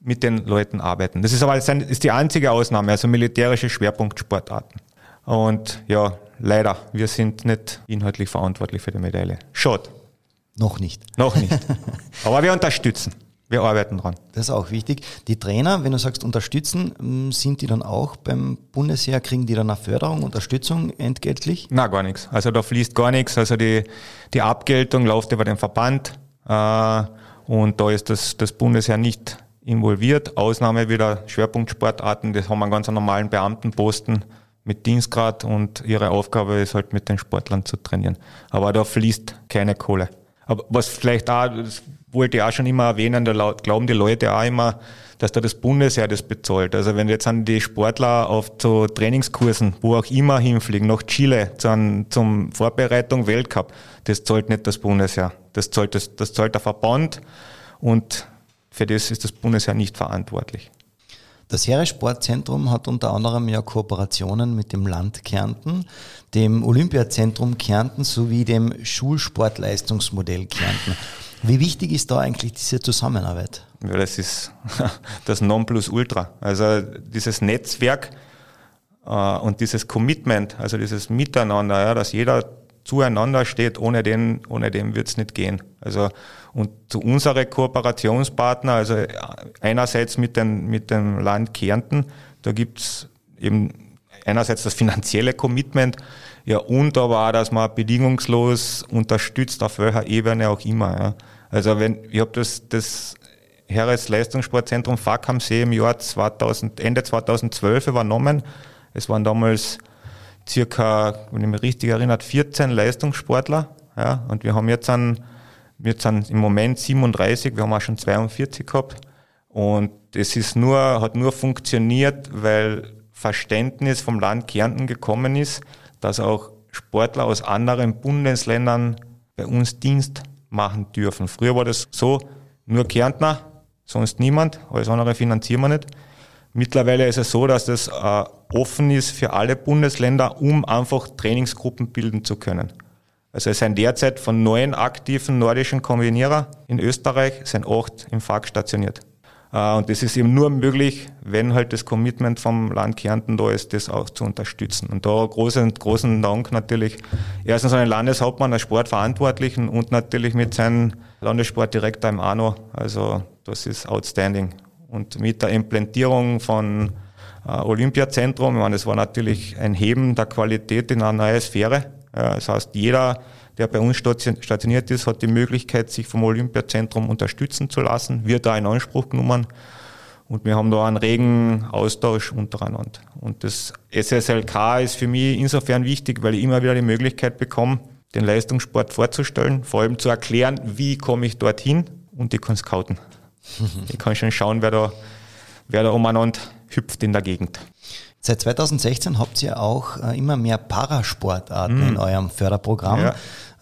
mit den Leuten arbeiten. Das ist aber das ist die einzige Ausnahme, also militärische Schwerpunktsportarten. Und ja, leider, wir sind nicht inhaltlich verantwortlich für die Medaille. Schade. Noch nicht. Noch nicht. aber wir unterstützen. Wir arbeiten dran. Das ist auch wichtig. Die Trainer, wenn du sagst unterstützen, hm, sind die dann auch beim Bundesheer, kriegen die dann eine Förderung, Unterstützung entgeltlich? Na, gar nichts. Also da fließt gar nichts. Also die, die Abgeltung läuft über den Verband äh, und da ist das, das Bundesheer nicht involviert. Ausnahme wieder Schwerpunktsportarten, das haben einen ganz normalen Beamtenposten mit Dienstgrad und ihre Aufgabe ist halt mit den Sportlern zu trainieren. Aber da fließt keine Kohle. Aber was vielleicht auch, wollte ich auch schon immer erwähnen, da glauben die Leute auch immer, dass da das Bundesheer das bezahlt. Also wenn jetzt an die Sportler auf so Trainingskursen, wo auch immer hinfliegen, nach Chile zum, zum Vorbereitung Weltcup, das zahlt nicht das Bundesheer. Das zahlt, das, das zahlt der Verband und für das ist das Bundesheer nicht verantwortlich. Das Heeressportzentrum hat unter anderem ja Kooperationen mit dem Land Kärnten, dem Olympiazentrum Kärnten sowie dem Schulsportleistungsmodell Kärnten. Wie wichtig ist da eigentlich diese Zusammenarbeit? Ja, das ist das Nonplusultra. Also dieses Netzwerk äh, und dieses Commitment, also dieses Miteinander, ja, dass jeder zueinander steht, ohne den, ohne den wird's nicht gehen. Also und zu unsere Kooperationspartner, also einerseits mit, den, mit dem Land Kärnten, da gibt's eben einerseits das finanzielle Commitment, ja, und aber auch, dass man bedingungslos unterstützt, auf welcher Ebene auch immer. Ja. Also wenn, ich habe das, das Heeresleistungssportzentrum FAK am See im Jahr 2000, Ende 2012 übernommen. Es waren damals circa, wenn ich mich richtig erinnere, 14 Leistungssportler. Ja, und wir haben jetzt an, wir sind im Moment 37, wir haben auch schon 42 gehabt. Und es ist nur, hat nur funktioniert, weil Verständnis vom Land Kärnten gekommen ist, dass auch Sportler aus anderen Bundesländern bei uns Dienst machen dürfen. Früher war das so, nur Kärntner, sonst niemand, alles andere finanzieren wir nicht. Mittlerweile ist es so, dass das äh, offen ist für alle Bundesländer, um einfach Trainingsgruppen bilden zu können. Also es sind derzeit von neun aktiven nordischen Kombinierer in Österreich, sind acht im FAK stationiert. Äh, und das ist eben nur möglich, wenn halt das Commitment vom Land Kärnten da ist, das auch zu unterstützen. Und da großen, großen Dank natürlich erstens an den Landeshauptmann, als Sportverantwortlichen und natürlich mit seinem Landessportdirektor im ANO. Also das ist outstanding. Und mit der Implementierung von äh, Olympiazentrum, ich meine, das war natürlich ein Heben der Qualität in eine neue Sphäre. Ja, das heißt, jeder der bei uns stationiert ist, hat die Möglichkeit, sich vom Olympiazentrum unterstützen zu lassen, wird da in Anspruch genommen. Und wir haben da einen regen Austausch untereinander. Und das SSLK ist für mich insofern wichtig, weil ich immer wieder die Möglichkeit bekomme, den Leistungssport vorzustellen, vor allem zu erklären, wie komme ich dorthin und ich kann scouten. ich kann schon schauen, wer da, wer da umeinander hüpft in der Gegend. Seit 2016 habt ihr auch äh, immer mehr Parasportarten mm. in eurem Förderprogramm. Ja.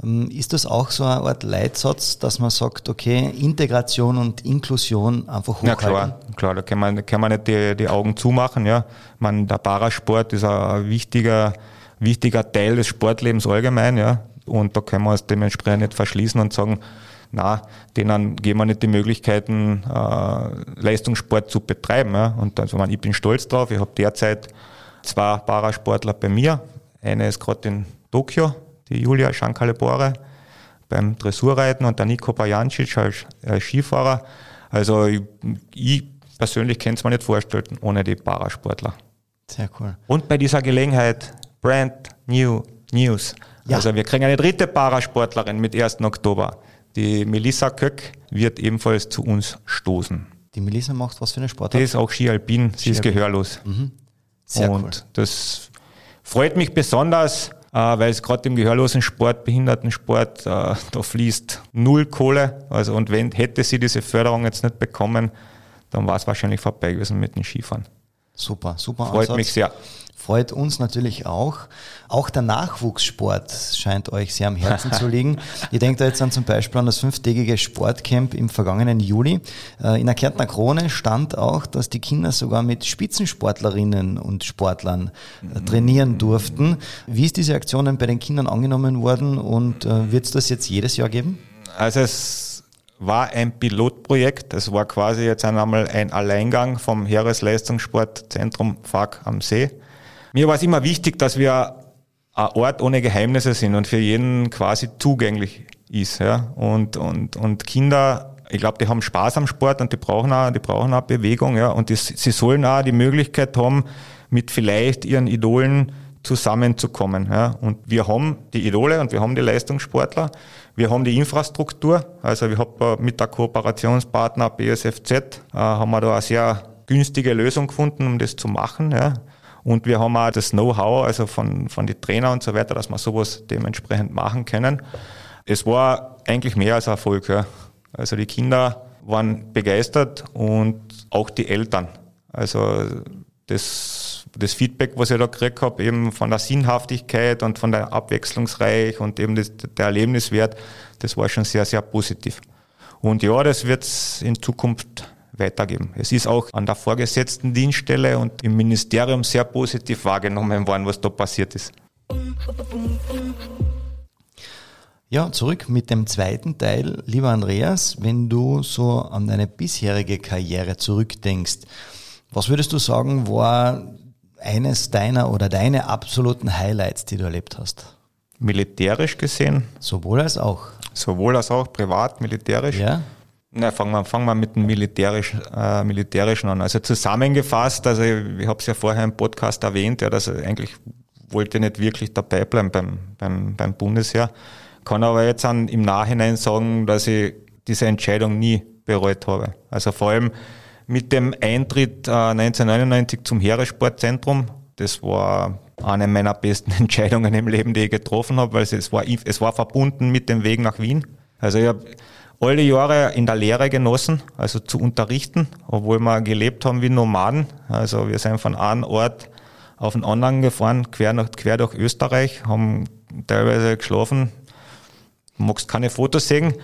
Ähm, ist das auch so eine Art Leitsatz, dass man sagt, okay, Integration und Inklusion einfach hochhalten? Ja klar, klar da kann man, kann man nicht die, die Augen zumachen. Ja. Man, der Parasport ist ein wichtiger, wichtiger Teil des Sportlebens allgemein. Ja. Und da können wir uns dementsprechend nicht verschließen und sagen, na, denen geben wir nicht die Möglichkeiten, äh, Leistungssport zu betreiben. Ja. Und also, ich bin stolz drauf. Ich habe derzeit zwei Parasportler bei mir. Eine ist gerade in Tokio, die Julia Schankalebore beim Dressurreiten und der Nico Bajancic als, als Skifahrer. Also ich, ich persönlich kann es mir nicht vorstellen ohne die Parasportler. Sehr cool. Und bei dieser Gelegenheit Brand New News. Ja. Also wir kriegen eine dritte Parasportlerin mit 1. Oktober. Die Melissa Köck wird ebenfalls zu uns stoßen. Die Melissa macht was für eine Sportart? Die ist auch Ski Alpin, sie ist gehörlos. Mhm. Sehr Und cool. das freut mich besonders, äh, weil es gerade im gehörlosen Sport, Behindertensport, äh, da fließt null Kohle. Also und wenn hätte sie diese Förderung jetzt nicht bekommen, dann war es wahrscheinlich vorbei gewesen mit dem Skifahren. Super, super. Freut Ansatz. mich sehr. Freut uns natürlich auch. Auch der Nachwuchssport scheint euch sehr am Herzen zu liegen. Ihr denkt da jetzt an zum Beispiel an das fünftägige Sportcamp im vergangenen Juli. Äh, in der Kärntner Krone stand auch, dass die Kinder sogar mit Spitzensportlerinnen und Sportlern äh, trainieren durften. Wie ist diese Aktion bei den Kindern angenommen worden und äh, wird es das jetzt jedes Jahr geben? Also es war ein Pilotprojekt. Es war quasi jetzt einmal ein Alleingang vom Heeresleistungssportzentrum FAG am See. Mir war es immer wichtig, dass wir ein Ort ohne Geheimnisse sind und für jeden quasi zugänglich ist. Ja? Und, und, und Kinder, ich glaube, die haben Spaß am Sport und die brauchen auch, die brauchen auch Bewegung. Ja? Und die, sie sollen auch die Möglichkeit haben, mit vielleicht ihren Idolen zusammenzukommen. Ja? Und wir haben die Idole und wir haben die Leistungssportler. Wir haben die Infrastruktur. Also wir haben mit der Kooperationspartner BSFZ äh, haben wir da eine sehr günstige Lösung gefunden, um das zu machen. Ja? Und wir haben auch das Know-how, also von, von den Trainern und so weiter, dass wir sowas dementsprechend machen können. Es war eigentlich mehr als Erfolg. Ja. Also die Kinder waren begeistert und auch die Eltern. Also das, das Feedback, was ich da gekriegt habe, eben von der Sinnhaftigkeit und von der Abwechslungsreich und eben das, der Erlebniswert, das war schon sehr, sehr positiv. Und ja, das wird es in Zukunft weitergeben. Es ist auch an der vorgesetzten Dienststelle und im Ministerium sehr positiv wahrgenommen worden, was da passiert ist. Ja, zurück mit dem zweiten Teil. Lieber Andreas, wenn du so an deine bisherige Karriere zurückdenkst, was würdest du sagen, war eines deiner oder deine absoluten Highlights, die du erlebt hast? Militärisch gesehen? Sowohl als auch. Sowohl als auch privat, militärisch. Ja. Na, fangen wir, fangen wir mit dem militärischen, äh, militärischen an. Also zusammengefasst, also ich, ich habe es ja vorher im Podcast erwähnt, ja, dass ich eigentlich wollte nicht wirklich dabei bleiben beim, beim, beim Bundesheer. Kann aber jetzt an, im Nachhinein sagen, dass ich diese Entscheidung nie bereut habe. Also vor allem mit dem Eintritt äh, 1999 zum Heeressportzentrum, das war eine meiner besten Entscheidungen im Leben, die ich getroffen habe, weil es war, es war verbunden mit dem Weg nach Wien. Also ich habe alle Jahre in der Lehre genossen, also zu unterrichten, obwohl wir gelebt haben wie Nomaden. Also wir sind von einem Ort auf den anderen gefahren, quer, nach, quer durch Österreich, haben teilweise geschlafen. Magst keine Fotos sehen, mhm.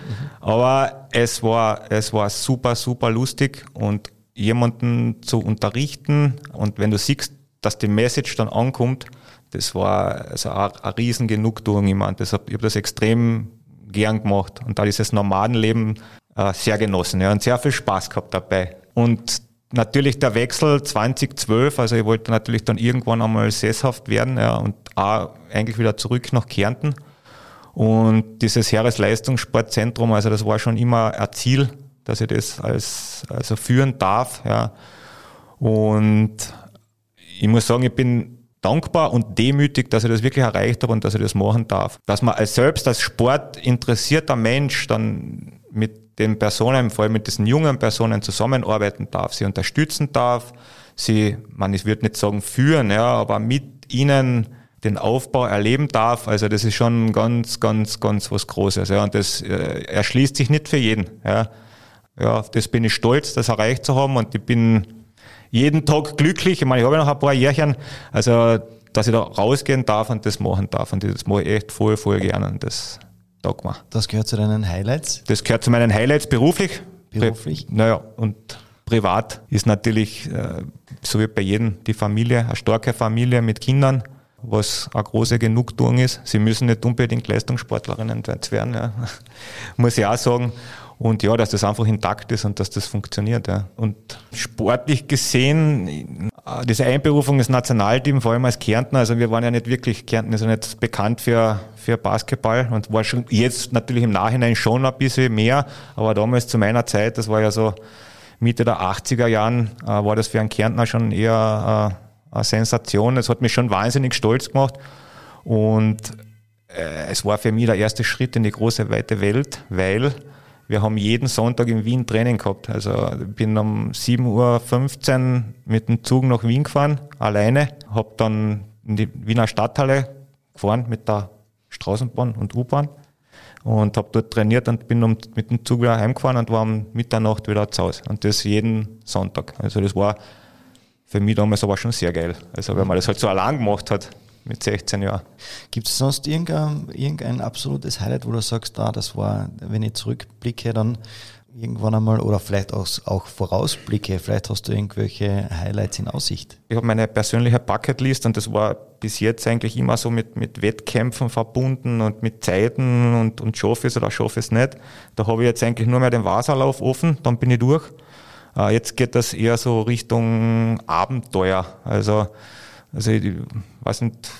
aber es war, es war super, super lustig und jemanden zu unterrichten und wenn du siehst, dass die Message dann ankommt, das war also eine, eine riesen Genugtuung. Ich, meine, das, ich habe das extrem gern gemacht und da dieses Nomadenleben äh, sehr genossen ja, und sehr viel Spaß gehabt dabei. Und natürlich der Wechsel 2012, also ich wollte natürlich dann irgendwann einmal sesshaft werden ja, und auch eigentlich wieder zurück nach Kärnten. Und dieses Heeresleistungssportzentrum, also das war schon immer ein Ziel, dass ich das als, also führen darf. Ja. Und ich muss sagen, ich bin dankbar und demütig, dass ich das wirklich erreicht habe und dass ich das machen darf. Dass man als selbst als sportinteressierter Mensch dann mit den Personen, vor allem mit diesen jungen Personen zusammenarbeiten darf, sie unterstützen darf, sie, man, ich würde nicht sagen führen, ja, aber mit ihnen den Aufbau erleben darf. Also das ist schon ganz, ganz, ganz was Großes. Ja, und das äh, erschließt sich nicht für jeden. Ja. ja, das bin ich stolz, das erreicht zu haben und ich bin jeden Tag glücklich. Ich meine, ich habe ja noch ein paar Jährchen, also dass ich da rausgehen darf und das machen darf. Und das mache ich echt voll, voll gerne. Und das taugt mir. Das gehört zu deinen Highlights? Das gehört zu meinen Highlights beruflich. Beruflich? Pri naja, und privat ist natürlich, äh, so wie bei jedem, die Familie, eine starke Familie mit Kindern. was eine große Genugtuung ist. Sie müssen nicht unbedingt Leistungssportlerinnen werden, ja. muss ich auch sagen. Und ja, dass das einfach intakt ist und dass das funktioniert. Ja. Und sportlich gesehen, diese Einberufung ins Nationalteam, vor allem als Kärntner, also wir waren ja nicht wirklich, Kärnten ist ja nicht bekannt für, für Basketball und war schon jetzt natürlich im Nachhinein schon ein bisschen mehr, aber damals zu meiner Zeit, das war ja so Mitte der 80er Jahren, äh, war das für einen Kärntner schon eher äh, eine Sensation. Es hat mich schon wahnsinnig stolz gemacht und äh, es war für mich der erste Schritt in die große, weite Welt, weil wir haben jeden Sonntag in Wien Training gehabt. Also bin um 7.15 Uhr mit dem Zug nach Wien gefahren, alleine. Habe dann in die Wiener Stadthalle gefahren mit der Straßenbahn und U-Bahn und habe dort trainiert und bin um, mit dem Zug wieder heimgefahren und war um Mitternacht wieder zu Hause. Und das jeden Sonntag. Also das war für mich damals aber schon sehr geil. Also wenn man das halt so allein gemacht hat mit 16 Jahren. Gibt es sonst irgendein, irgendein absolutes Highlight, wo du sagst, ah, das war, wenn ich zurückblicke, dann irgendwann einmal oder vielleicht auch, auch vorausblicke, vielleicht hast du irgendwelche Highlights in Aussicht? Ich habe meine persönliche Bucketlist und das war bis jetzt eigentlich immer so mit, mit Wettkämpfen verbunden und mit Zeiten und, und schaffe es oder schaffe es nicht. Da habe ich jetzt eigentlich nur mehr den Wasserlauf offen, dann bin ich durch. Äh, jetzt geht das eher so Richtung Abenteuer. Also, also ich weiß nicht,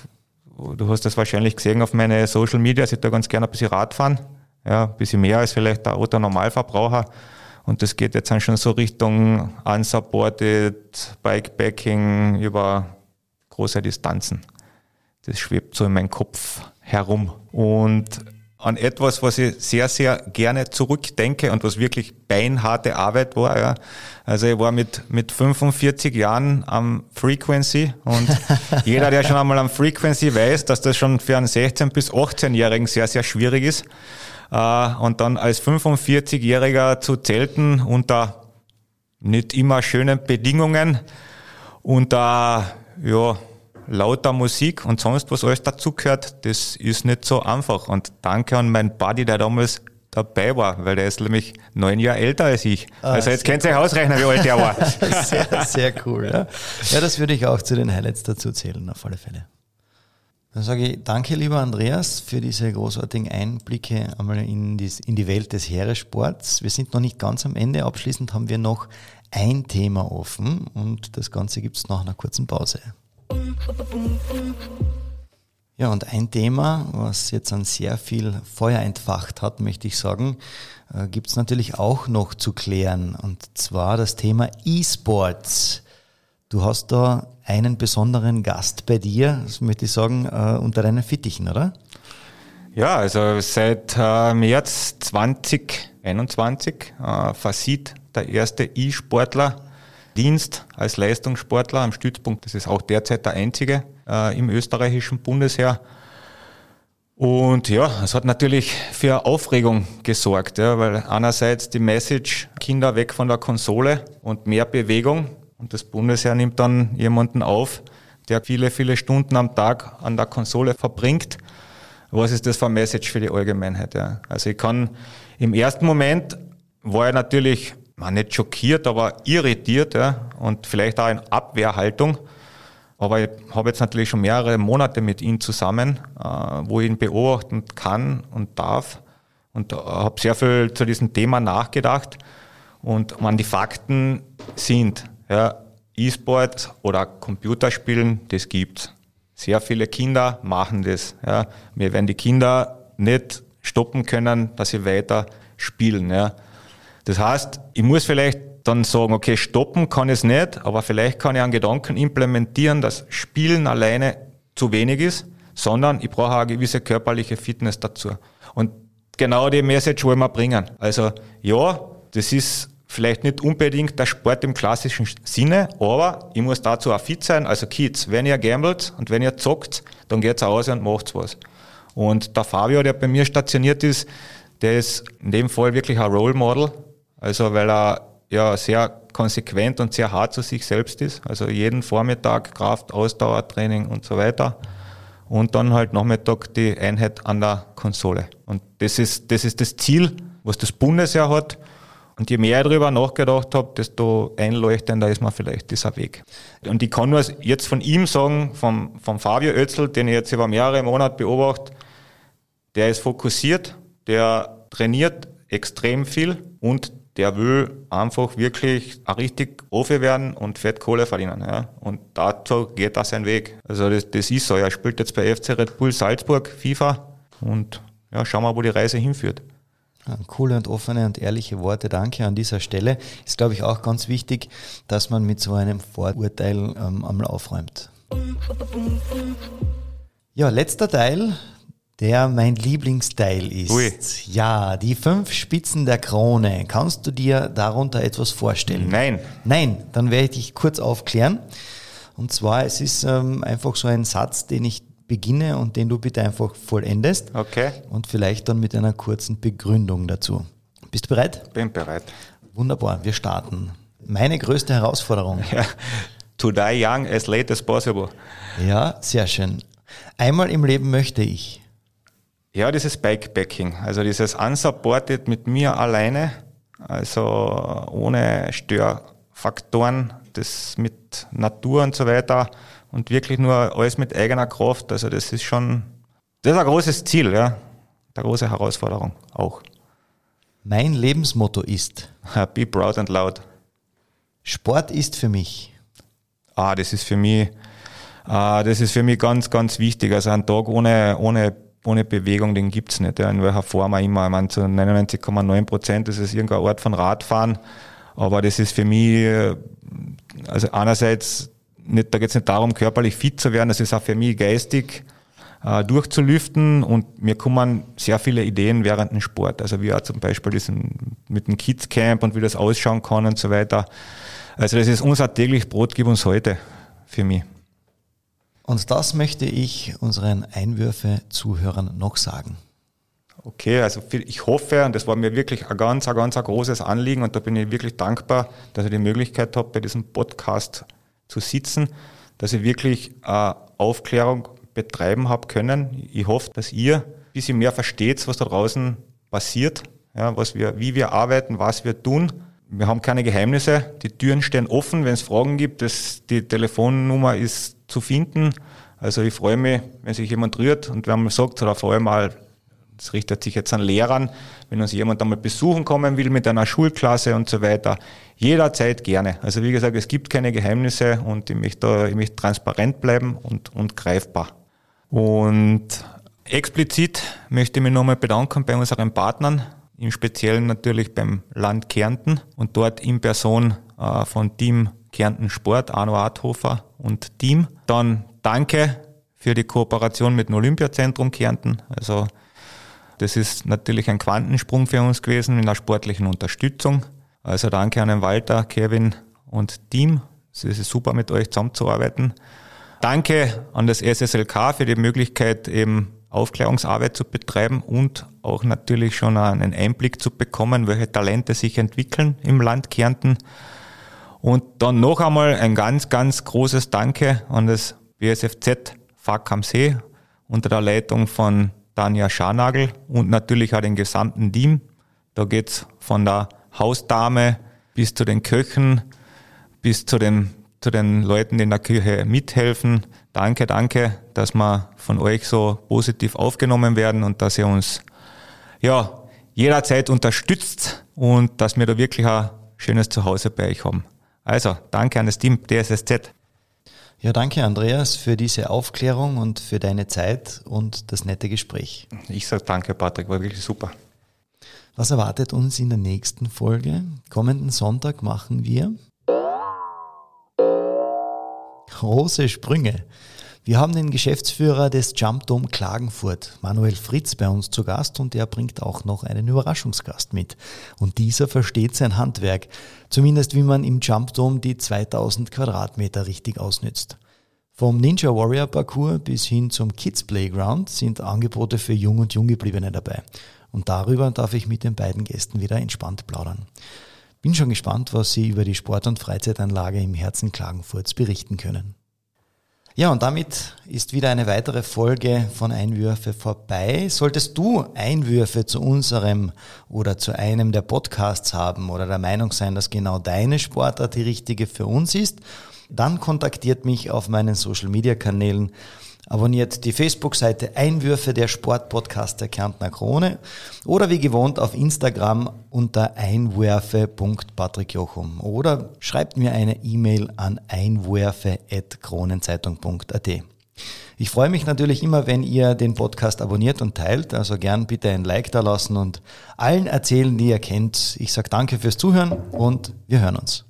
du hast das wahrscheinlich gesehen auf meine Social Media, ich da ganz gerne ein bisschen Radfahren ja, ein bisschen mehr als vielleicht der Auto-Normalverbraucher. Und das geht jetzt dann schon so Richtung unsupported Bikepacking über große Distanzen. Das schwebt so in meinem Kopf herum. Und an etwas, was ich sehr, sehr gerne zurückdenke und was wirklich beinharte Arbeit war. Ja. Also ich war mit, mit 45 Jahren am Frequency und jeder, der schon einmal am Frequency weiß, dass das schon für einen 16- bis 18-Jährigen sehr, sehr schwierig ist. Äh, und dann als 45-Jähriger zu zelten unter nicht immer schönen Bedingungen, unter ja, lauter Musik und sonst was alles dazugehört, das ist nicht so einfach. Und danke an meinen Buddy, der damals dabei war, weil der ist nämlich neun Jahre älter als ich. Ah, also jetzt könnt ihr euch ausrechnen, wie alt der war. sehr, sehr cool. Ja. ja, das würde ich auch zu den Highlights dazu zählen, auf alle Fälle. Dann sage ich danke, lieber Andreas, für diese großartigen Einblicke einmal in, die Welt des Heeressports. Wir sind noch nicht ganz am Ende. Abschließend haben wir noch ein Thema offen und das Ganze gibt es nach einer kurzen Pause. Ja, und ein Thema, was jetzt an sehr viel Feuer entfacht hat, möchte ich sagen, äh, gibt es natürlich auch noch zu klären. Und zwar das Thema E-Sports. Du hast da einen besonderen Gast bei dir, das möchte ich sagen, äh, unter deinen Fittichen, oder? Ja, also seit äh, März 2021 äh, versieht der erste E-Sportler Dienst als Leistungssportler am Stützpunkt. Das ist auch derzeit der einzige äh, im österreichischen Bundesheer. Und ja, es hat natürlich für Aufregung gesorgt, ja, weil einerseits die Message Kinder weg von der Konsole und mehr Bewegung und das Bundesheer nimmt dann jemanden auf, der viele, viele Stunden am Tag an der Konsole verbringt. Was ist das für ein Message für die Allgemeinheit? Ja? Also ich kann im ersten Moment war er natürlich man nicht schockiert, aber irritiert ja, und vielleicht auch in Abwehrhaltung. Aber ich habe jetzt natürlich schon mehrere Monate mit ihm zusammen, äh, wo ich ihn beobachten kann und darf und habe sehr viel zu diesem Thema nachgedacht. Und man, die Fakten sind, ja, E-Sport oder Computerspielen, das gibt's. Sehr viele Kinder machen das. Ja. Wir werden die Kinder nicht stoppen können, dass sie weiter spielen. Ja. Das heißt, ich muss vielleicht dann sagen, okay, stoppen kann ich es nicht, aber vielleicht kann ich einen Gedanken implementieren, dass Spielen alleine zu wenig ist, sondern ich brauche eine gewisse körperliche Fitness dazu. Und genau die Message wollen wir bringen. Also ja, das ist vielleicht nicht unbedingt der Sport im klassischen Sinne, aber ich muss dazu auch fit sein. Also Kids, wenn ihr gambelt und wenn ihr zockt, dann geht's aus und macht's was. Und der Fabio, der bei mir stationiert ist, der ist in dem Fall wirklich ein Role Model. Also weil er ja sehr konsequent und sehr hart zu sich selbst ist. Also jeden Vormittag Kraft, Ausdauertraining und so weiter. Und dann halt Nachmittag die Einheit an der Konsole. Und das ist, das ist das Ziel, was das Bundesheer hat Und je mehr ich darüber nachgedacht habe, desto einleuchtender ist mir vielleicht dieser Weg. Und ich kann nur jetzt von ihm sagen, vom, vom Fabio Oetzl, den ich jetzt über mehrere Monate beobachte, der ist fokussiert, der trainiert extrem viel und der will einfach wirklich richtig offen werden und fett Kohle verdienen. Ja. Und dazu geht das sein Weg. Also das, das ist so. Er spielt jetzt bei FC Red Bull Salzburg FIFA und ja, schauen wir, wo die Reise hinführt. Coole und offene und ehrliche Worte, danke an dieser Stelle. Ist, glaube ich, auch ganz wichtig, dass man mit so einem Vorurteil ähm, einmal aufräumt. Ja, letzter Teil, der mein Lieblingsteil ist. Ui. Ja, die fünf Spitzen der Krone. Kannst du dir darunter etwas vorstellen? Nein. Nein, dann werde ich dich kurz aufklären. Und zwar, es ist ähm, einfach so ein Satz, den ich beginne und den du bitte einfach vollendest. Okay. Und vielleicht dann mit einer kurzen Begründung dazu. Bist du bereit? Bin bereit. Wunderbar, wir starten. Meine größte Herausforderung. Ja. To die young as late as possible. Ja, sehr schön. Einmal im Leben möchte ich. Ja, dieses Bikepacking, also dieses unsupported mit mir alleine, also ohne Störfaktoren, das mit Natur und so weiter und wirklich nur alles mit eigener Kraft. Also das ist schon, das ist ein großes Ziel, ja. Eine große Herausforderung auch. Mein Lebensmotto ist Be proud and loud. Sport ist für mich. Ah, das ist für mich, ah, das ist für mich ganz, ganz wichtig. Also ein Tag ohne, ohne, ohne Bewegung, den gibt's nicht. Ja. In welcher Form auch immer. Ich meine, zu 99,9 Prozent ist es irgendein Ort von Radfahren. Aber das ist für mich, also einerseits nicht, da geht es nicht darum, körperlich fit zu werden, das ist auch für mich geistig äh, durchzulüften und mir kommen sehr viele Ideen während dem Sport. Also wie auch zum Beispiel diesen, mit dem Kids Camp und wie das ausschauen kann und so weiter. Also das ist unser täglich Brot, gib uns heute für mich. Und das möchte ich unseren Einwürfe-Zuhörern noch sagen. Okay, also ich hoffe, und das war mir wirklich ein ganz, ein ganz ein großes Anliegen und da bin ich wirklich dankbar, dass ich die Möglichkeit habe, bei diesem Podcast zu sitzen, dass ich wirklich äh, Aufklärung betreiben habe können. Ich hoffe, dass ihr ein bisschen mehr versteht, was da draußen passiert, ja, was wir, wie wir arbeiten, was wir tun. Wir haben keine Geheimnisse, die Türen stehen offen, wenn es Fragen gibt, das, die Telefonnummer ist zu finden. Also ich freue mich, wenn sich jemand rührt und wenn man sagt, oder vor allem mal das richtet sich jetzt an Lehrern, wenn uns jemand einmal besuchen kommen will mit einer Schulklasse und so weiter. Jederzeit gerne. Also wie gesagt, es gibt keine Geheimnisse und ich möchte, ich möchte transparent bleiben und, und greifbar. Und explizit möchte ich mich nochmal bedanken bei unseren Partnern, im Speziellen natürlich beim Land Kärnten und dort in Person äh, von Team Kärnten Sport, Arno Arthofer und Team. Dann danke für die Kooperation mit dem Olympiazentrum Kärnten. Also das ist natürlich ein Quantensprung für uns gewesen in der sportlichen Unterstützung. Also danke an den Walter, Kevin und Team. Es ist super mit euch zusammenzuarbeiten. Danke an das SSLK für die Möglichkeit, eben Aufklärungsarbeit zu betreiben und auch natürlich schon einen Einblick zu bekommen, welche Talente sich entwickeln im Land Kärnten. Und dann noch einmal ein ganz, ganz großes Danke an das BSFZ Fack am See unter der Leitung von Tanja Scharnagel und natürlich auch den gesamten Team. Da geht's von der Hausdame bis zu den Köchen, bis zu den, zu den Leuten, die in der Küche mithelfen. Danke, danke, dass wir von euch so positiv aufgenommen werden und dass ihr uns ja, jederzeit unterstützt und dass wir da wirklich ein schönes Zuhause bei euch haben. Also, danke an das Team DSSZ. Ja, danke Andreas für diese Aufklärung und für deine Zeit und das nette Gespräch. Ich sage danke, Patrick, war wirklich super. Was erwartet uns in der nächsten Folge? Kommenden Sonntag machen wir große Sprünge. Wir haben den Geschäftsführer des Jump Dome Klagenfurt, Manuel Fritz, bei uns zu Gast und er bringt auch noch einen Überraschungsgast mit. Und dieser versteht sein Handwerk, zumindest wie man im Jump Dome die 2000 Quadratmeter richtig ausnützt. Vom Ninja Warrior Parcours bis hin zum Kids Playground sind Angebote für Jung und Junggebliebene dabei. Und darüber darf ich mit den beiden Gästen wieder entspannt plaudern. Bin schon gespannt, was sie über die Sport- und Freizeitanlage im Herzen Klagenfurts berichten können. Ja, und damit ist wieder eine weitere Folge von Einwürfe vorbei. Solltest du Einwürfe zu unserem oder zu einem der Podcasts haben oder der Meinung sein, dass genau deine Sportart die richtige für uns ist, dann kontaktiert mich auf meinen Social Media Kanälen Abonniert die Facebook-Seite Einwürfe der Sportpodcast der Kärntner Krone oder wie gewohnt auf Instagram unter einwürfe.patrickjochum oder schreibt mir eine E-Mail an einwürfe.kronenzeitung.at. Ich freue mich natürlich immer, wenn ihr den Podcast abonniert und teilt, also gern bitte ein Like da lassen und allen erzählen, die ihr kennt. Ich sage danke fürs Zuhören und wir hören uns.